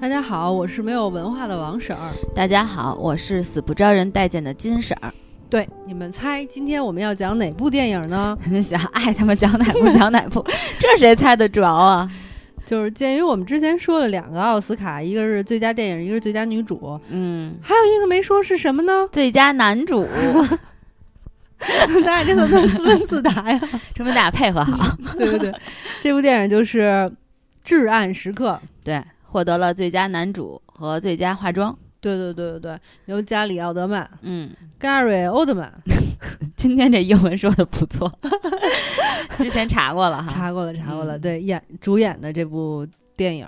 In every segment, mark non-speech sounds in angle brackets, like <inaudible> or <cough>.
大家好，我是没有文化的王婶儿。大家好，我是死不招人待见的金婶儿。对，你们猜今天我们要讲哪部电影呢？想爱他们讲哪部讲哪部，<laughs> 这谁猜得着啊？就是鉴于我们之前说了两个奥斯卡，一个是最佳电影，一个是最佳女主，嗯，还有一个没说是什么呢？最佳男主。<laughs> 咱俩这怎么自问自答呀？说明咱俩配合好。<laughs> 对对对，这部电影就是《至暗时刻》，对，获得了最佳男主和最佳化妆。对对对对对，由加里奥德曼，嗯，Gary Oldman。<laughs> 今天这英文说的不错，<laughs> 之前查过了哈，查过了查过了。对，演主演的这部电影，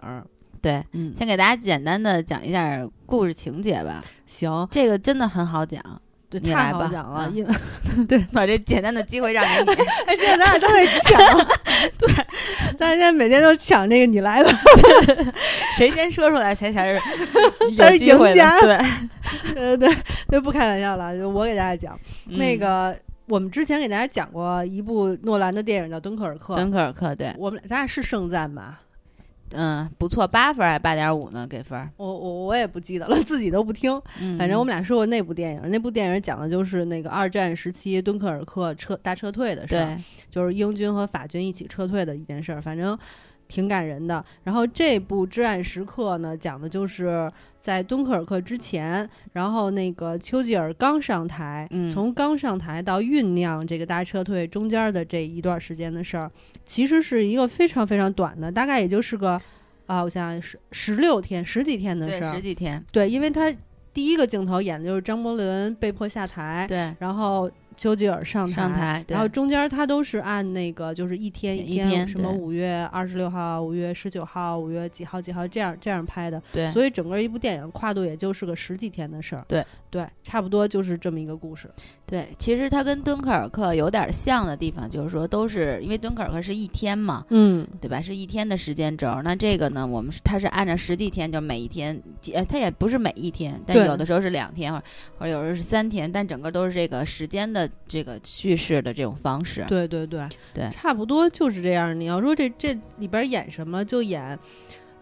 对，嗯，先给大家简单的讲一下故事情节吧。行，这个真的很好讲。对，太好讲了，<laughs> 对，把这简单的机会让给你。<laughs> 哎，现在咱俩都在抢，<laughs> 对，咱俩现在每天都抢这个，你来吧，谁先说出来谁才是才是赢家。对，对对对，不开玩笑了，就我给大家讲那个，我们之前给大家讲过一部诺兰的电影叫《敦刻尔克》，敦刻尔克，对我们咱俩是盛赞吧？嗯，不错，八分还八点五呢？给分？我我我也不记得了，自己都不听。反正我们俩说过那部电影，那部电影讲的就是那个二战时期敦刻尔克撤大撤退的事儿，就是英军和法军一起撤退的一件事儿。反正。挺感人的。然后这部《至暗时刻》呢，讲的就是在敦刻尔克之前，然后那个丘吉尔刚上台，从刚上台到酝酿这个大撤退中间的这一段时间的事儿，其实是一个非常非常短的，大概也就是个啊，我想想是十六天、十几天的事儿，十几天。对，因为他第一个镜头演的就是张伯伦被迫下台，对，然后。丘吉尔上台，然后中间他都是按那个就是一天一天，什么五月二十六号、五月十九号、五月几号几号这样这样拍的，对，所以整个一部电影跨度也就是个十几天的事儿，对。对，差不多就是这么一个故事。对，其实它跟敦刻尔克有点像的地方，就是说都是因为敦刻尔克是一天嘛，嗯，对吧？是一天的时间轴。那这个呢，我们它是按照十几天，就每一天，呃，它也不是每一天，但有的时候是两天，或者或者有时候是三天，但整个都是这个时间的这个叙事的这种方式。对对对对，差不多就是这样。你要说这这里边演什么，就演。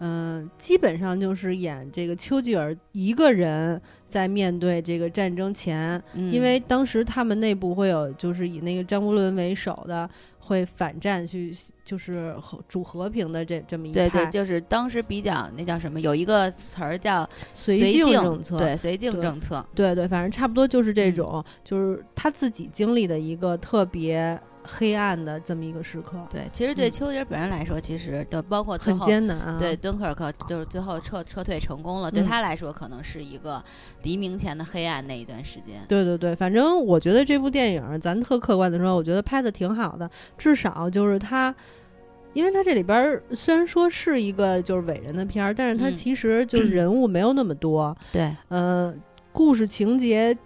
嗯，基本上就是演这个丘吉尔一个人在面对这个战争前，因为当时他们内部会有就是以那个张伯伦为首的会反战去，就是和主和平的这这么一对对，就是当时比较那叫什么，有一个词儿叫绥靖政策，对绥靖政策，对对，反正差不多就是这种，就是他自己经历的一个特别。黑暗的这么一个时刻，对，其实对丘吉尔本人来说，其实的包括很艰难啊。对，敦刻尔克就是最后撤撤退成功了，对他来说可能是一个黎明前的黑暗那一段时间。对对对，反正我觉得这部电影，咱特客观的说，我觉得拍的挺好的。至少就是他，因为他这里边虽然说是一个就是伟人的片儿，但是他其实就是 <clears throat> 人物没有那么多。对，呃，故事情节。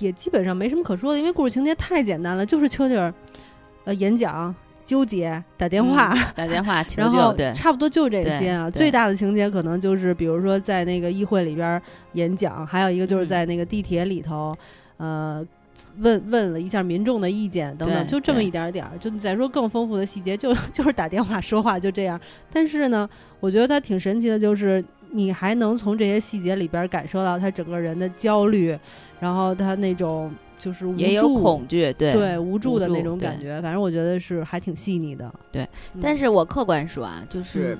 也基本上没什么可说的，因为故事情节太简单了，就是丘吉尔，呃，演讲、纠结、打电话、<laughs> 打电话，然后对，差不多就这些啊。最大的情节可能就是，比如说在那个议会里边演讲，还有一个就是在那个地铁里头，呃，问问了一下民众的意见等等，就这么一点点儿。就再说更丰富的细节，就 <laughs> 就是打电话说话就这样。但是呢，我觉得它挺神奇的，就是你还能从这些细节里边感受到他整个人的焦虑。然后他那种就是也有恐惧，对对无助的那种感觉，反正我觉得是还挺细腻的。对，但是我客观说啊，就是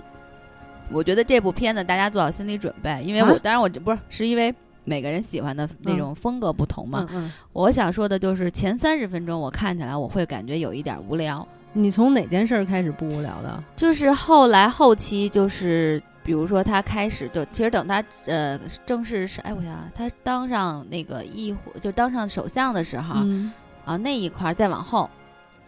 我觉得这部片子大家做好心理准备，因为我当然我这不是是因为每个人喜欢的那种风格不同嘛。嗯，我想说的就是前三十分钟我看起来我会感觉有一点无聊。你从哪件事儿开始不无聊的？就是后来后期就是。比如说，他开始就其实等他呃正式是哎，我想想，他当上那个议会就当上首相的时候啊，那一块儿再往后，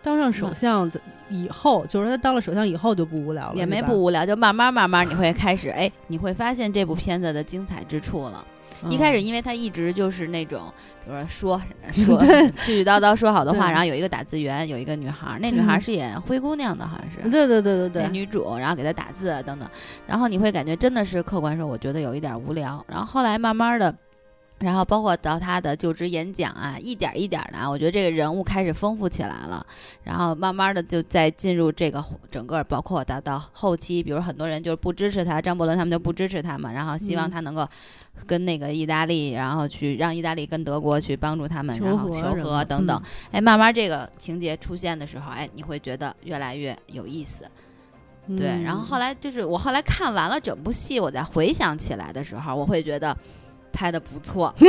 当上首相以后，就是他当了首相以后就不无聊了，也没不无聊，就慢慢慢慢你会开始哎，你会发现这部片子的精彩之处了。一开始，因为他一直就是那种，比如说说 <laughs> 说絮絮叨叨说好的话，然后有一个打字员，有一个女孩，那女孩是演灰姑娘的，好像是。对对对对对。那女主，然后给她打字等等，然后你会感觉真的是客观说，我觉得有一点无聊。然后后来慢慢的，然后包括到他的就职演讲啊，一点一点的啊，我觉得这个人物开始丰富起来了。然后慢慢的就在进入这个整个，包括到到后期，比如很多人就是不支持他，张伯伦他们就不支持他嘛，然后希望他能够跟那个意大利，然后去让意大利跟德国去帮助他们，然后求和等等。哎，慢慢这个情节出现的时候，哎，你会觉得越来越有意思。对，然后后来就是我后来看完了整部戏，我再回想起来的时候，我会觉得。拍的不错，<laughs>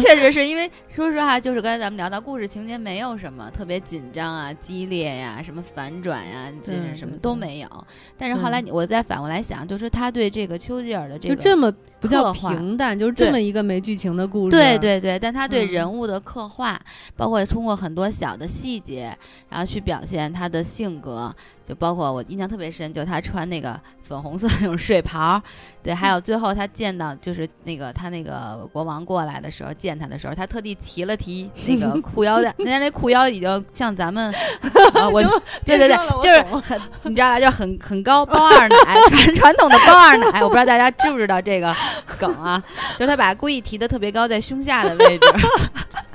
确实是因为说实话，就是刚才咱们聊到故事情节没有什么特别紧张啊、激烈呀、什么反转呀，就是什么都没有。但是后来我再反过来想，就是他对这个丘吉尔的这个就这么不叫平淡，就是这么一个没剧情的故事。对对对，但他对人物的刻画，包括通过很多小的细节，然后去表现他的性格。就包括我印象特别深，就他穿那个粉红色那种睡袍，对，还有最后他见到就是那个他那个国王过来的时候见他的时候，他特地提了提那个 <laughs> 裤腰带，人家那裤腰已经像咱们，<laughs> 我对对对，就是很你知道吧，就是很很高包二奶传传统的包二奶，我不知道大家知不知道这个梗啊，就是他把故意提的特别高，在胸下的位置。<laughs>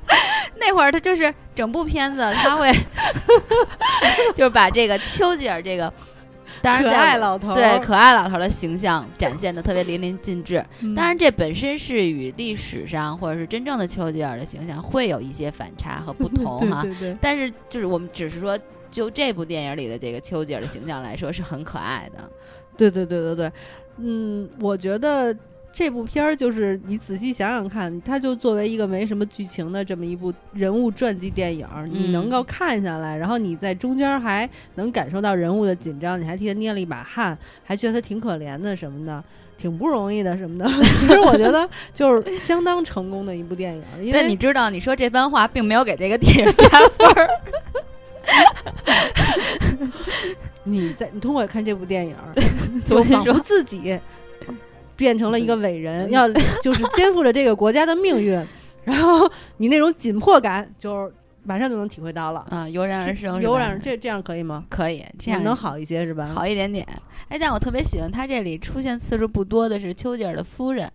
那会儿他就是整部片子，他会 <laughs> 就是把这个丘吉尔这个，当然可爱老头对可爱老头的形象展现的特别淋漓尽致。当然，这本身是与历史上或者是真正的丘吉尔的形象会有一些反差和不同 <laughs> 哈。但是就是我们只是说，就这部电影里的这个丘吉尔的形象来说，是很可爱的。对对对对对，嗯，我觉得。这部片儿就是你仔细想想看，它就作为一个没什么剧情的这么一部人物传记电影，你能够看下来，然后你在中间还能感受到人物的紧张，你还替他捏了一把汗，还觉得他挺可怜的什么的，挺不容易的什么的。<laughs> 其实我觉得就是相当成功的一部电影。因为你知道，你说这番话并没有给这个电影加分儿。<laughs> 你在你通过看这部电影，<laughs> 就仿佛自己。变成了一个伟人，要就是肩负着这个国家的命运，然后你那种紧迫感，就是马上就能体会到了啊，油然而生，油然这这样可以吗？可以，这样能好一些是吧？好一点点。哎，但我特别喜欢他这里出现次数不多的是丘吉尔的夫人，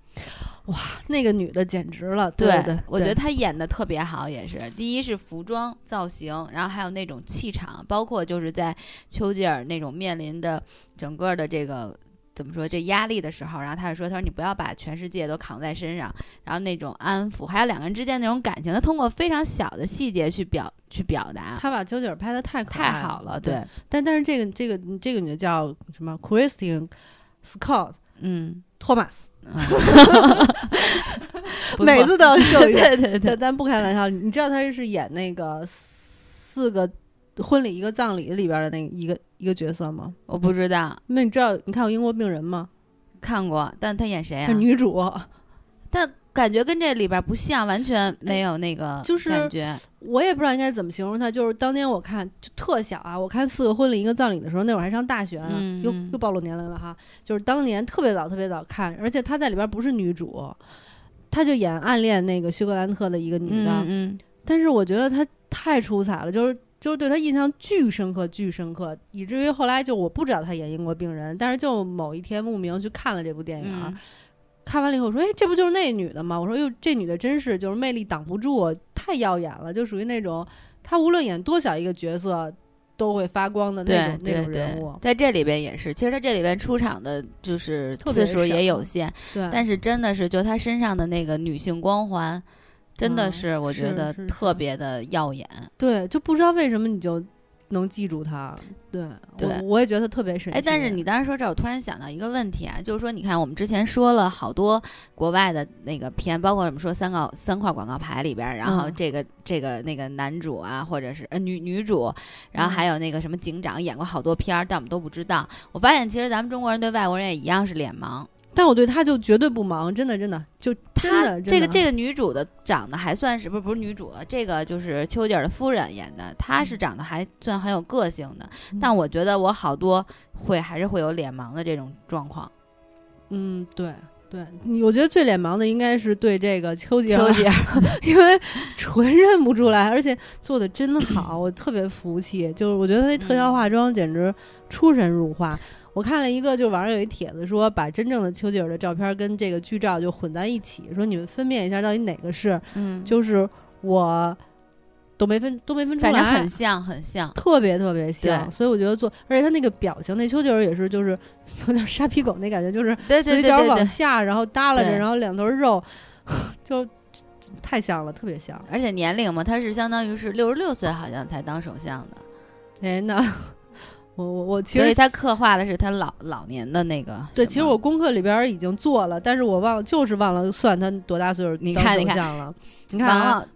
哇，那个女的简直了，对对，我觉得她演的特别好，也是第一是服装造型，然后还有那种气场，包括就是在丘吉尔那种面临的整个的这个。怎么说这压力的时候，然后他就说：“他说你不要把全世界都扛在身上，然后那种安抚，还有两个人之间那种感情，他通过非常小的细节去表去表达。他把丘吉尔拍的太太好了，对。但但是这个这个这个女的叫什么？Christine Scott，嗯，托马斯，每次都要秀一 <laughs> 对对对，咱咱不开玩笑，你知道他是演那个四个。婚礼一个葬礼里边的那一个一个角色吗？我不知道。那你知道你看过《英国病人》吗？看过，但他演谁啊？是女主。<laughs> 但感觉跟这里边不像，完全没有那个 <laughs> 就是感觉。我也不知道应该怎么形容她。就是当年我看就特小啊，我看《四个婚礼一个葬礼》的时候，那会儿还上大学呢，又又暴露年龄了哈。就是当年特别早特别早看，而且她在里边不是女主，她就演暗恋那个休格兰特的一个女的。嗯。但是我觉得她太出彩了，就是。就是对他印象巨深刻，巨深刻，以至于后来就我不知道他演英国病人，但是就某一天慕名去看了这部电影，看完了以后说：“哎，这不就是那女的吗？”我说：“哟，这女的真是就是魅力挡不住，太耀眼了，就属于那种她无论演多小一个角色都会发光的那种那种人物。”在这里边也是，其实他这里边出场的就是次数也有限，对，但是真的是就他身上的那个女性光环。真的是，我觉得特别的耀眼。对，就不知道为什么你就能记住他。对，对，我也觉得特别神奇。哎，但是你当时说这，我突然想到一个问题啊，就是说，你看我们之前说了好多国外的那个片，包括什么说三个三块广告牌里边，然后这个这个那个男主啊，或者是呃女女主，然后还有那个什么警长演过好多片儿，但我们都不知道。我发现其实咱们中国人对外国人也一样是脸盲。但我对他就绝对不忙，真的真的就他这个这个女主的长得还算是不是不是女主了，这个就是丘吉尔的夫人演的，她是长得还算很有个性的，但我觉得我好多会还是会有脸盲的这种状况。嗯，对对，我觉得最脸盲的应该是对这个丘吉尔，丘吉尔，因为纯认不出来，而且做的真好，我特别服气。就是我觉得那特效化妆简直出神入化。我看了一个，就网上有一帖子说，把真正的丘吉尔的照片跟这个剧照就混在一起，说你们分辨一下到底哪个是，嗯，就是我都没分都没分出来，反正很像很像，特别特别像，所以我觉得做，而且他那个表情，那丘吉尔也是就是 <laughs> 有点沙皮狗那感觉，就是嘴角往下，然后耷拉着，然后两头肉，<laughs> 就太像了，特别像，而且年龄嘛，他是相当于是六十六岁好像才当首相的，哎那。我我我，其实他刻画的是他老老年的那个。对，其实我功课里边已经做了，但是我忘了，就是忘了算他多大岁数。你看，你看了，你看王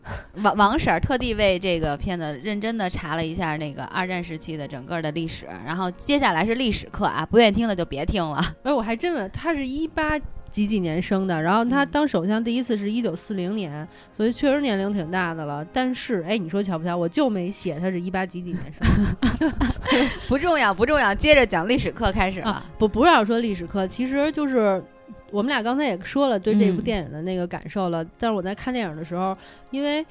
王王婶儿特地为这个片子认真的查了一下那个二战时期的整个的历史，然后接下来是历史课啊，不愿意听的就别听了。哎，我还真的，他是一八。几几年生的？然后他当首相第一次是一九四零年，所以确实年龄挺大的了。但是，哎，你说巧不巧？我就没写他是一八几几年生。<laughs> 不重要，不重要。接着讲历史课开始了。不，不要说历史课，其实就是我们俩刚才也说了对这部电影的那个感受了。但是我在看电影的时候，因为。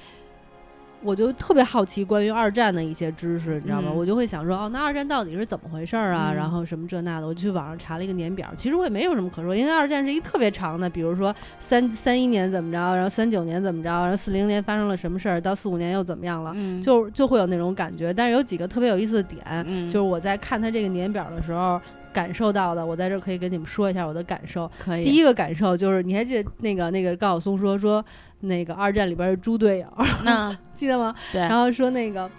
我就特别好奇关于二战的一些知识，你知道吗？我就会想说，哦，那二战到底是怎么回事儿啊？然后什么这那的，我就去网上查了一个年表。其实我也没有什么可说，因为二战是一特别长的，比如说三三一年怎么着，然后三九年怎么着，然后四零年发生了什么事儿，到四五年又怎么样了，就就会有那种感觉。但是有几个特别有意思的点，就是我在看他这个年表的时候感受到的，我在这可以跟你们说一下我的感受。可以。第一个感受就是，你还记得那个那个高晓松说说。那个二战里边的猪队友，那 <laughs> 记得吗？对。然后说那个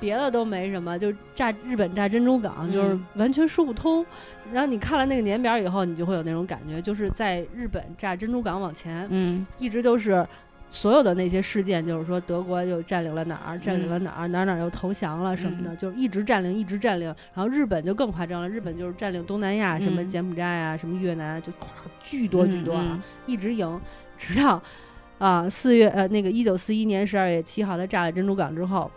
别的都没什么，就炸日本炸珍珠港，就是完全说不通。然后你看了那个年表以后，你就会有那种感觉，就是在日本炸珍珠港往前，嗯，一直都是所有的那些事件，就是说德国又占领了哪儿，占领了哪儿，哪哪又投降了什么的，就一直占领，一直占领。然后日本就更夸张了，日本就是占领东南亚，什么柬埔寨啊，什么越南，就咵巨多巨多啊，一直赢，直到。啊，四月呃，那个一九四一年十二月七号，他炸了珍珠港之后，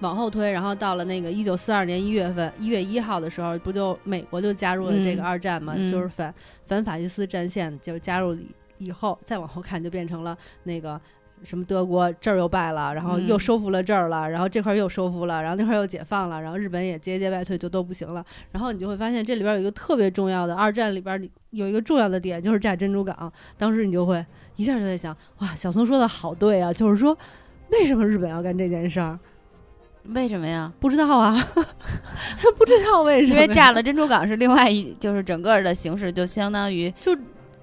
往后推，然后到了那个一九四二年一月份一月一号的时候，不就美国就加入了这个二战嘛？就是反反法西斯战线，就是加入以后，再往后看就变成了那个什么德国这儿又败了，然后又收复了这儿了，然后这块又收复了，然后那块又解放了，然后日本也节节败退，就都不行了。然后你就会发现这里边有一个特别重要的二战里边有一个重要的点，就是炸珍珠港。当时你就会。一下就在想，哇，小松说的好对啊，就是说，为什么日本要干这件事儿？为什么呀？不知道啊，<laughs> 不知道为什么。因为炸了珍珠港是另外一，就是整个的形式就相当于就。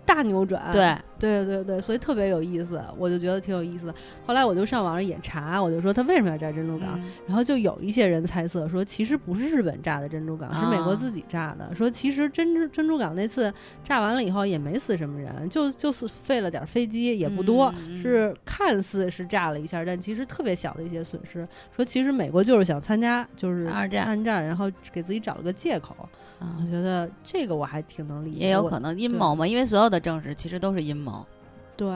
大扭转，对对对对，所以特别有意思，我就觉得挺有意思的。后来我就上网上也查，我就说他为什么要炸珍珠港，然后就有一些人猜测说，其实不是日本炸的珍珠港，是美国自己炸的。说其实珍珠珍珠港那次炸完了以后也没死什么人，就就是废了点飞机，也不多，是看似是炸了一下，但其实特别小的一些损失。说其实美国就是想参加就是二战，二战，然后给自己找了个借口。我觉得这个我还挺能理解，也有可能阴谋嘛，因为所有的政治其实都是阴谋。对，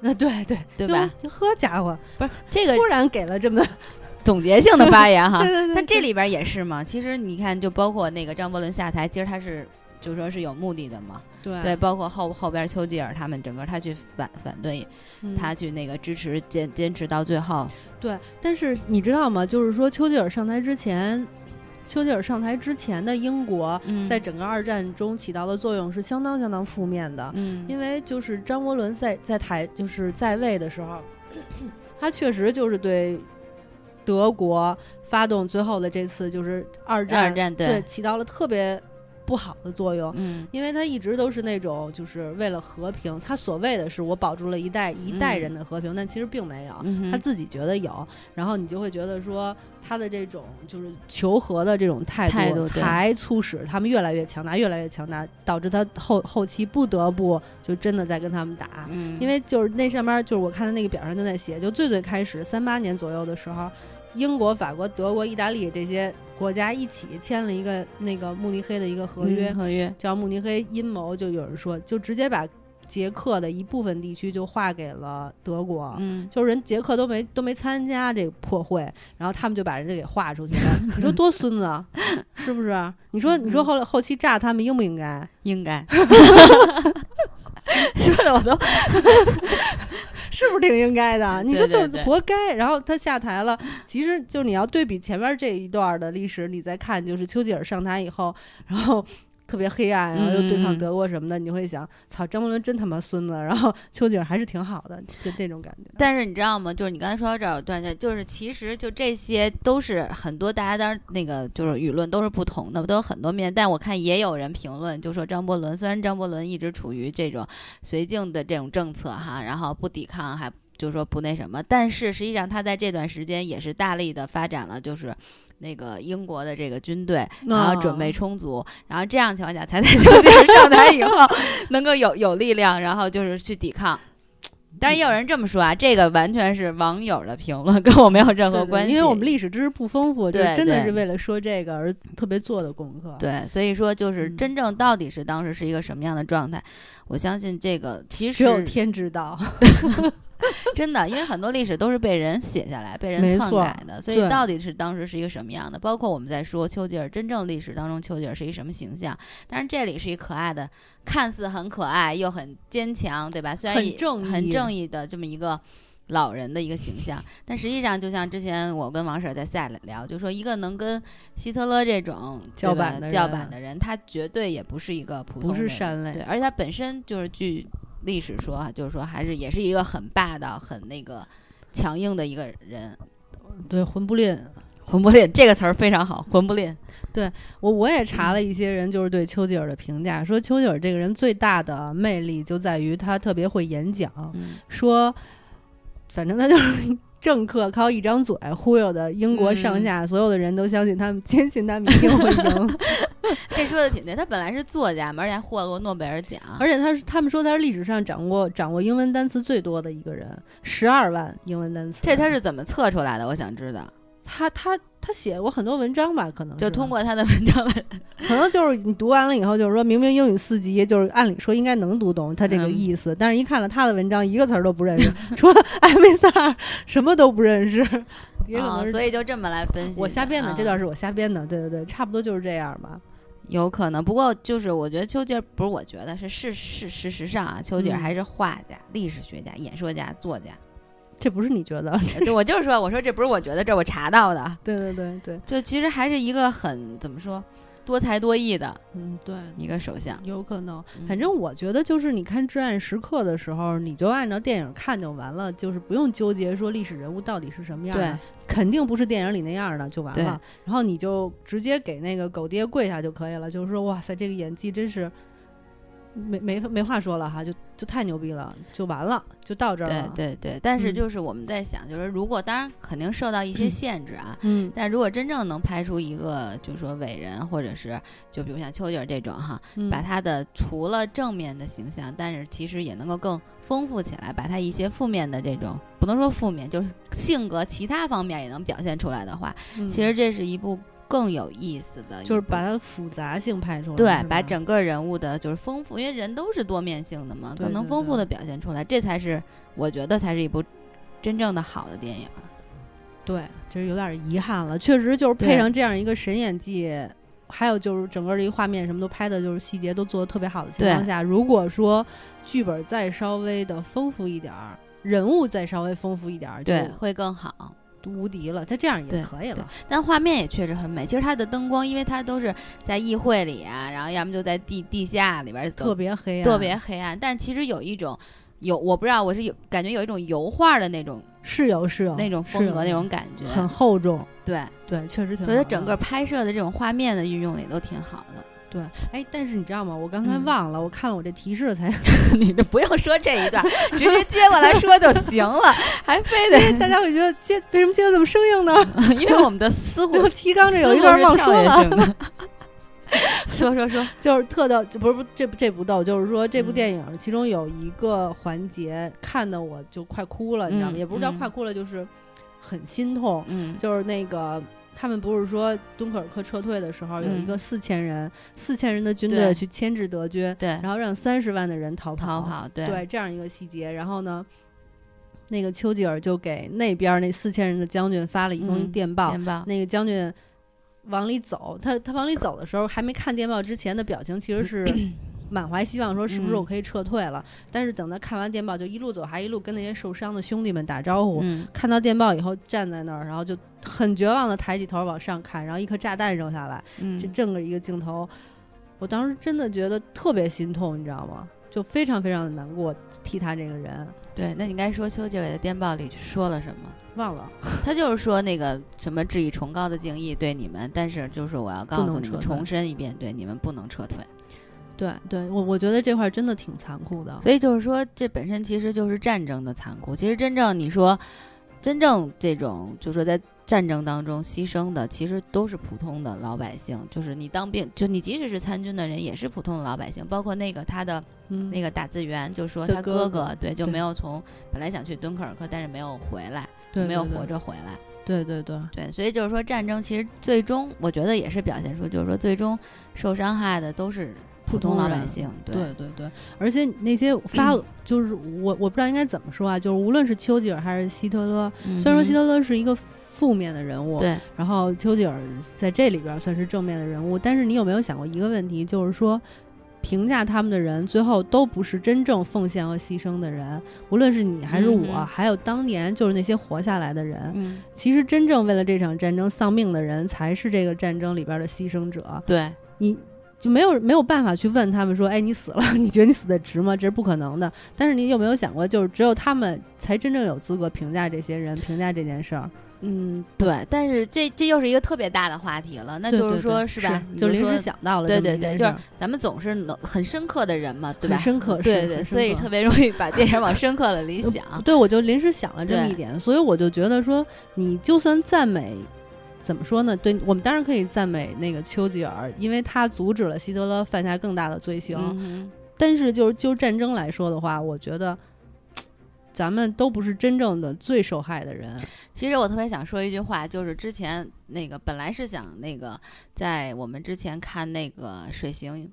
那对对 <laughs> 对吧？呵家伙，不是这个突然给了这么 <laughs> 总结性的发言哈。<laughs> 对对对。但这里边也是嘛，其实你看，就包括那个张伯伦下台，其实他是就说是有目的的嘛。对对，包括后后边丘吉尔他们整个他去反反对，他去那个支持坚坚持到最后。对，但是你知道吗？就是说丘吉尔上台之前。丘吉尔上台之前的英国，在整个二战中起到的作用是相当相当负面的。嗯，因为就是张伯伦在在台就是在位的时候，<clears throat> 他确实就是对德国发动最后的这次就是二战，二战对起到了特别。不好的作用，嗯，因为他一直都是那种就是为了和平，他所谓的是我保住了一代一代人的和平，但其实并没有，他自己觉得有，然后你就会觉得说他的这种就是求和的这种态度，才促使他们越来越强大，越来越强大，导致他后后期不得不就真的在跟他们打，因为就是那上面就是我看的那个表上就在写，就最最开始三八年左右的时候。英国、法国、德国、意大利这些国家一起签了一个那个慕尼黑的一个合约，合约叫慕尼黑阴谋，就有人说，就直接把捷克的一部分地区就划给了德国，嗯，就是人捷克都没都没参加这个破会，然后他们就把人家给划出去了。<laughs> 你说多孙子，是不是？你说你说后来后期炸他们应不应该？应该。<laughs> 说的我都。是不是挺应该的？你说就是活该。然后他下台了，其实就你要对比前面这一段的历史，你再看，就是丘吉尔上台以后，然后特别黑暗，然后又对抗德国什么的，你会想，操，张伯伦真他妈孙子。然后丘吉尔还是挺好的，就这种感觉。但是你知道吗？就是你刚才说到这儿，段下，就是其实就这些都是很多大家当然那个就是舆论都是不同的，都有很多面。但我看也有人评论，就说张伯伦虽然张伯伦一直处于这种绥靖的这种政策哈，然后不抵抗，还就是说不那什么，但是实际上他在这段时间也是大力的发展了，就是。那个英国的这个军队，然后准备充足，然后这样情况下才在丘吉尔上台以后能够有有力量，然后就是去抵抗。但是也有人这么说啊，这个完全是网友的评论，跟我没有任何关系。因为我们历史知识不丰富，就真的是为了说这个而特别做的功课。对，所以说就是真正到底是当时是一个什么样的状态，我相信这个其实只有天知道。<laughs> <laughs> 真的，因为很多历史都是被人写下来、被人篡改的，所以到底是当时是一个什么样的？包括我们在说丘吉尔真正历史当中，丘吉尔是一个什么形象？但是这里是一可爱的，看似很可爱又很坚强，对吧？虽然很正义、很正义的这么一个老人的一个形象，但实际上就像之前我跟王婶在赛里聊，就说一个能跟希特勒这种叫板的叫板的人，他绝对也不是一个普通，不是善类，对，而且他本身就是据。历史说啊，就是说还是也是一个很霸道、很那个强硬的一个人。对，魂不吝，魂不吝这个词儿非常好，魂不吝。对我我也查了一些人，就是对丘吉尔的评价，说丘吉尔这个人最大的魅力就在于他特别会演讲，说反正他就是。政客靠一张嘴忽悠的英国上下所有的人都相信他们，坚信他们一定会赢。<laughs> 这说的挺对，他本来是作家嘛，而且还获过诺贝尔奖，而且他是他们说他是历史上掌握掌握英文单词最多的一个人，十二万英文单词。这他是怎么测出来的？我想知道。他他。他写过很多文章吧？可能就通过他的文章，<laughs> 可能就是你读完了以后，就是说明明英语四级，就是按理说应该能读懂他这个意思，但是一看了他的文章，一个词儿都不认识，说艾米萨尔什么都不认识，<laughs> 啊，所以就这么来分析。我瞎编的，这段是我瞎编的，对对对，差不多就是这样吧。有可能，不过就是我觉得丘吉尔不是，我觉得是事事事实上啊，丘吉尔还是画家、历史学家、演说家、作家。这不是你觉得？我就是说，我说这不是我觉得，这我查到的。对对对对，就其实还是一个很怎么说，多才多艺的，嗯，对，一个首相。有可能，反正我觉得就是你看《至暗时刻》的时候，你就按照电影看就完了，就是不用纠结说历史人物到底是什么样的，肯定不是电影里那样的就完了。然后你就直接给那个狗爹跪下就可以了，就是说，哇塞，这个演技真是。没没没话说了哈，就就太牛逼了，就完了，就到这儿了。对对对，但是就是我们在想，就是如果当然肯定受到一些限制啊，嗯，但如果真正能拍出一个就是说伟人，或者是就比如像丘吉尔这种哈，把他的除了正面的形象，但是其实也能够更丰富起来，把他一些负面的这种不能说负面，就是性格其他方面也能表现出来的话，其实这是一部。更有意思的就是把它复杂性拍出来，对，把整个人物的就是丰富，因为人都是多面性的嘛，可能丰富的表现出来，这才是我觉得才是一部真正的好的电影。对，就是有点遗憾了，确实就是配上这样一个神演技，还有就是整个这个画面什么都拍的就是细节都做的特别好的情况下，如果说剧本再稍微的丰富一点儿，人物再稍微丰富一点儿，对，会更好。无敌了，它这样也可以了。但画面也确实很美。其实它的灯光，因为它都是在议会里啊，然后要么就在地地下里边，特别黑暗，特别黑暗。但其实有一种有，我不知道，我是有感觉有一种油画的那种，是有是有那种风格那种感觉，很厚重。对对，确实挺。所以它整个拍摄的这种画面的运用也都挺好的。对，哎，但是你知道吗？我刚才忘了，我看了我这提示才，<laughs> 你就不用说这一段，直接 <laughs> 接过来说就行了，还非得大家会觉得接为什么接的这么生硬呢？<laughs> 因为我们的私货提纲这有一段忘说了。说说说，就是特逗，不是不这这不逗，就是说这部电影其中有一个环节看的我就快哭了，你知道吗？也不是叫快哭了，就是很心痛。嗯，就是那个。他们不是说敦刻尔克撤退的时候有一个四千人，四千人的军队去牵制德军，对，然后让三十万的人逃跑，逃跑，对，这样一个细节。然后呢，那个丘吉尔就给那边那四千人的将军发了一封电报，那个将军往里走，他他往里走的时候还没看电报之前的表情其实是。<clears throat> 满怀希望说是不是我可以撤退了？但是等他看完电报，就一路走，还一路跟那些受伤的兄弟们打招呼。看到电报以后，站在那儿，然后就很绝望的抬起头往上看，然后一颗炸弹扔下来，这这么一个镜头，我当时真的觉得特别心痛，你知道吗？就非常非常的难过，替他这个人。对，那你该说邱吉尔的电报里说了什么？忘了，他就是说那个什么致以崇高的敬意对你们，但是就是我要告诉你们，重申一遍，对你们不能撤退。对，对我我觉得这块真的挺残酷的。所以就是说，这本身其实就是战争的残酷。其实真正你说，真正这种就是说在。战争当中牺牲的其实都是普通的老百姓，就是你当兵，就你即使是参军的人，也是普通的老百姓。包括那个他的那个打字员，就说他哥哥对就没有从本来想去敦刻尔克，但是没有回来，没有活着回来。对对对对，所以就是说战争其实最终我觉得也是表现出，就是说最终受伤害的都是普通老百姓。对。对对，而且那些发就是我我不知道应该怎么说啊，就是无论是丘吉尔还是希特勒，虽然说希特勒是一个。负面的人物，对，然后丘吉尔在这里边算是正面的人物，但是你有没有想过一个问题，就是说评价他们的人，最后都不是真正奉献和牺牲的人，无论是你还是我，还有当年就是那些活下来的人，其实真正为了这场战争丧命的人，才是这个战争里边的牺牲者。对，你就没有没有办法去问他们说，哎，你死了，你觉得你死的值吗？这是不可能的。但是你有没有想过，就是只有他们才真正有资格评价这些人，评价这件事儿。嗯，对，但是这这又是一个特别大的话题了，那就是说，是吧？就临时想到了，对对对，就是咱们总是能很深刻的人嘛，对吧？深刻，对对，所以特别容易把电影往深刻了 <laughs> 里想。对，我就临时想了这么一点，所以我就觉得说，你就算赞美，怎么说呢？对我们当然可以赞美那个丘吉尔，因为他阻止了希特勒犯下更大的罪行。但是，就是就战争来说的话，我觉得。咱们都不是真正的最受害的人。其实我特别想说一句话，就是之前那个本来是想那个在我们之前看那个《水形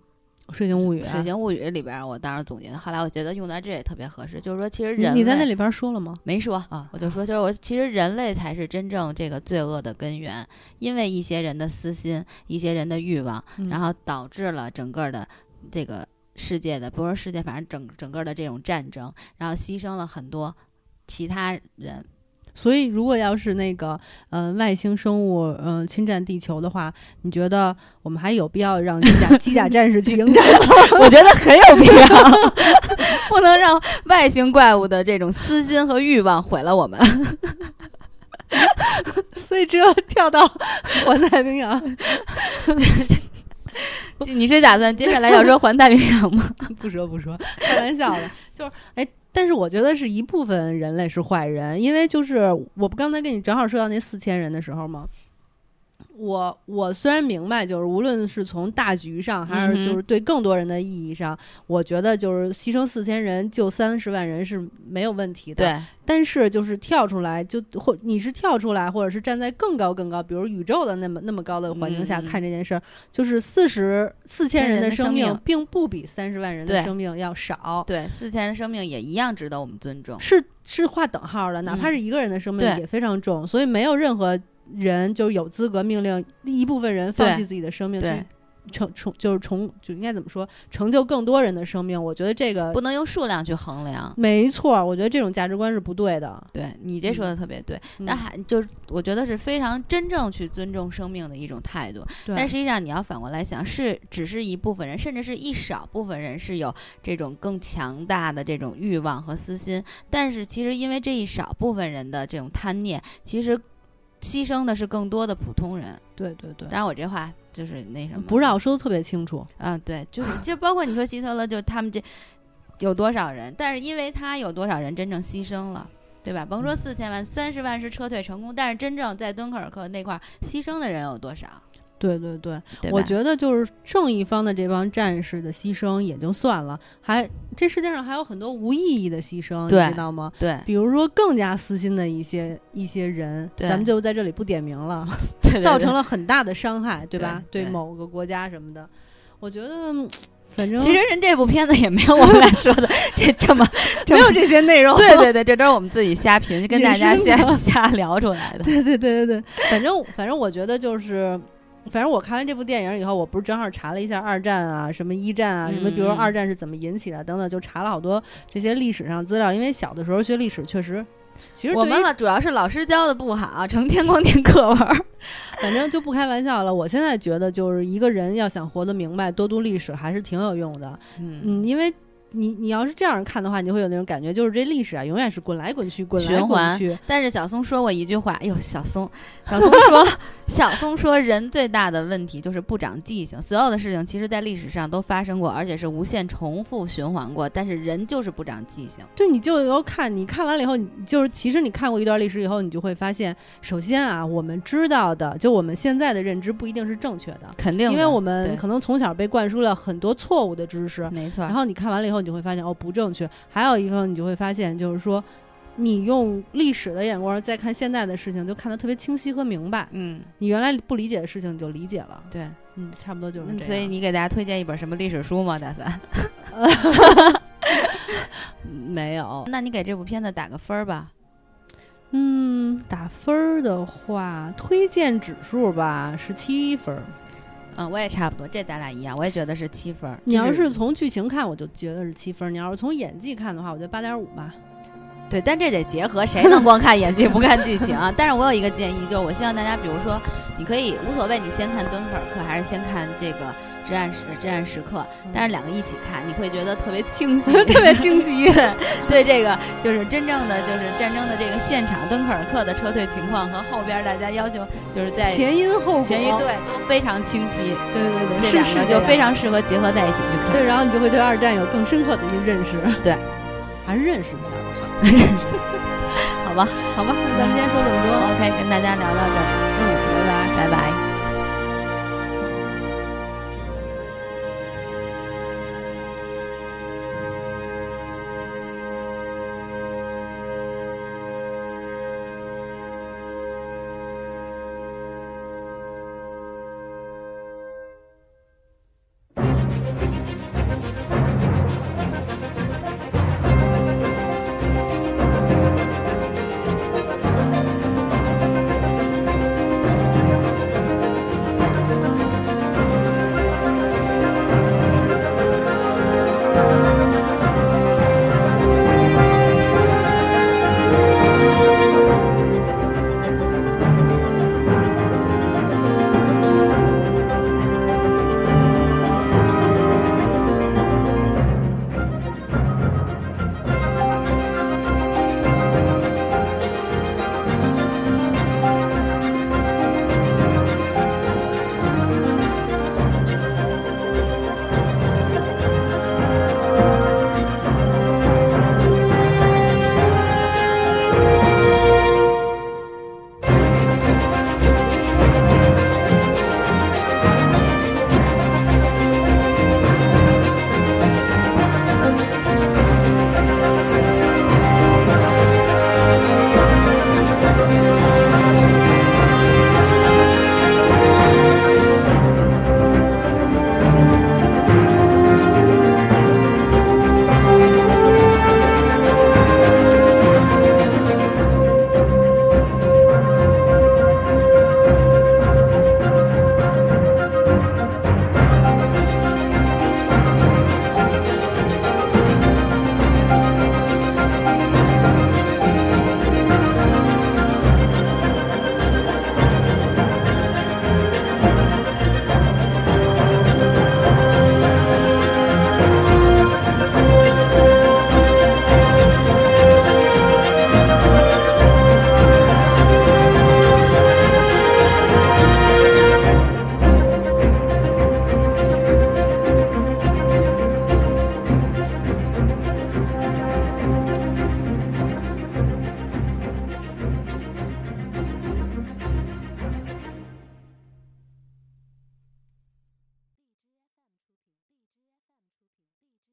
水形物语》《水形物语》里边，我当时总结的。后来我觉得用在这也特别合适，就是说其实人你在那里边说了吗？没说啊，我就说就是我其实人类才是真正这个罪恶的根源，因为一些人的私心、一些人的欲望，然后导致了整个的这个。世界的，不是世界，反正整整个的这种战争，然后牺牲了很多其他人。所以，如果要是那个，嗯，外星生物，嗯，侵占地球的话，你觉得我们还有必要让机甲机甲战士去迎战吗？<laughs> 我觉得很有必要，<laughs> 不能让外星怪物的这种私心和欲望毁了我们。<laughs> 所以，只有跳到环太平洋。你是打算接下来要说环太平洋吗？不说不说，开玩笑的。就是哎，但是我觉得是一部分人类是坏人，因为就是我不刚才跟你正好说到那四千人的时候吗？我我虽然明白，就是无论是从大局上，还是就是对更多人的意义上，我觉得就是牺牲四千人救三十万人是没有问题的。对。但是就是跳出来，就或你是跳出来，或者是站在更高更高，比如宇宙的那么那么高的环境下看这件事儿，就是四十四千人的生命，并不比三十万人的生命要少。对，四千人生命也一样值得我们尊重。是是划等号的，哪怕是一个人的生命也非常重，所以没有任何。人就有资格命令一部分人放弃自己的生命，去成成就是成就应该怎么说成就更多人的生命？我觉得这个不能用数量去衡量。没错，我觉得这种价值观是不对的。对你这说的特别对，那还就是我觉得是非常真正去尊重生命的一种态度。但实际上你要反过来想，是只是一部分人，甚至是一少部分人是有这种更强大的这种欲望和私心。但是其实因为这一少部分人的这种贪念，其实。牺牲的是更多的普通人，对对对。当然，我这话就是那什么，不是我说的特别清楚啊。对，就是就包括你说希特勒，就他们这有多少人，但是因为他有多少人真正牺牲了，对吧？甭说四千万，三十万是撤退成功，但是真正在敦刻尔克那块牺牲的人有多少？对对对，我觉得就是正义方的这帮战士的牺牲也就算了，还这世界上还有很多无意义的牺牲，你知道吗？对，比如说更加私心的一些一些人，咱们就在这里不点名了，<laughs> 造成了很大的伤害，对吧？对某个国家什么的，我觉得反正其实人这部片子也没有我们俩说的 <laughs> 这这么没有这些内容，<laughs> 对对对，这都是我们自己瞎评，跟大家瞎瞎聊出来的。对对对对对，反正反正我觉得就是。反正我看完这部电影以后，我不是正好查了一下二战啊，什么一战啊，什么，比如说二战是怎么引起的等等，就查了好多这些历史上资料。因为小的时候学历史，确实其实我们主要是老师教的不好，成天光听课文。<laughs> 反正就不开玩笑了。我现在觉得，就是一个人要想活得明白，多读历史还是挺有用的。嗯，因为。你你要是这样看的话，你会有那种感觉，就是这历史啊，永远是滚来滚去，滚来滚去。但是小松说过一句话，哎呦，小松，小松说，<laughs> 小松说，人最大的问题就是不长记性。所有的事情其实，在历史上都发生过，而且是无限重复循环过。但是人就是不长记性。对，你就要看，你看完了以后，你就是其实你看过一段历史以后，你就会发现，首先啊，我们知道的，就我们现在的认知不一定是正确的，肯定，因为我们可能从小被灌输了很多错误的知识，没错。然后你看完了以后。你就会发现哦不正确，还有一个你就会发现，就是说，你用历史的眼光再看现在的事情，就看得特别清晰和明白。嗯，你原来不理解的事情，你就理解了。对，嗯，差不多就是这样。所以你给大家推荐一本什么历史书吗？打算？<laughs> 没有。那你给这部片子打个分儿吧。嗯，打分儿的话，推荐指数吧十七分。嗯，我也差不多，这咱俩一样，我也觉得是七分。你要是从剧情看，我就觉得是七分；你要是从演技看的话，我觉得八点五吧。对，但这得结合，谁能光看演技不看剧情啊？<laughs> 但是我有一个建议，就是我希望大家，比如说，你可以无所谓，你先看敦刻尔克还是先看这个至暗时至暗时刻，但是两个一起看，你会觉得特别清晰，<laughs> 特别清晰。对这个就是真正的就是战争的这个现场，敦刻尔克的撤退情况和后边大家要求就是在前因后果前因对都非常清晰。对对对，这两个就非常适合结合在一起去看。对，然后你就会对二战有更深刻的一认识。对，还是认识一下吧。认识。好吧，好吧，那咱们今天说这么多，OK，跟大家聊到这儿，嗯，拜拜，拜拜。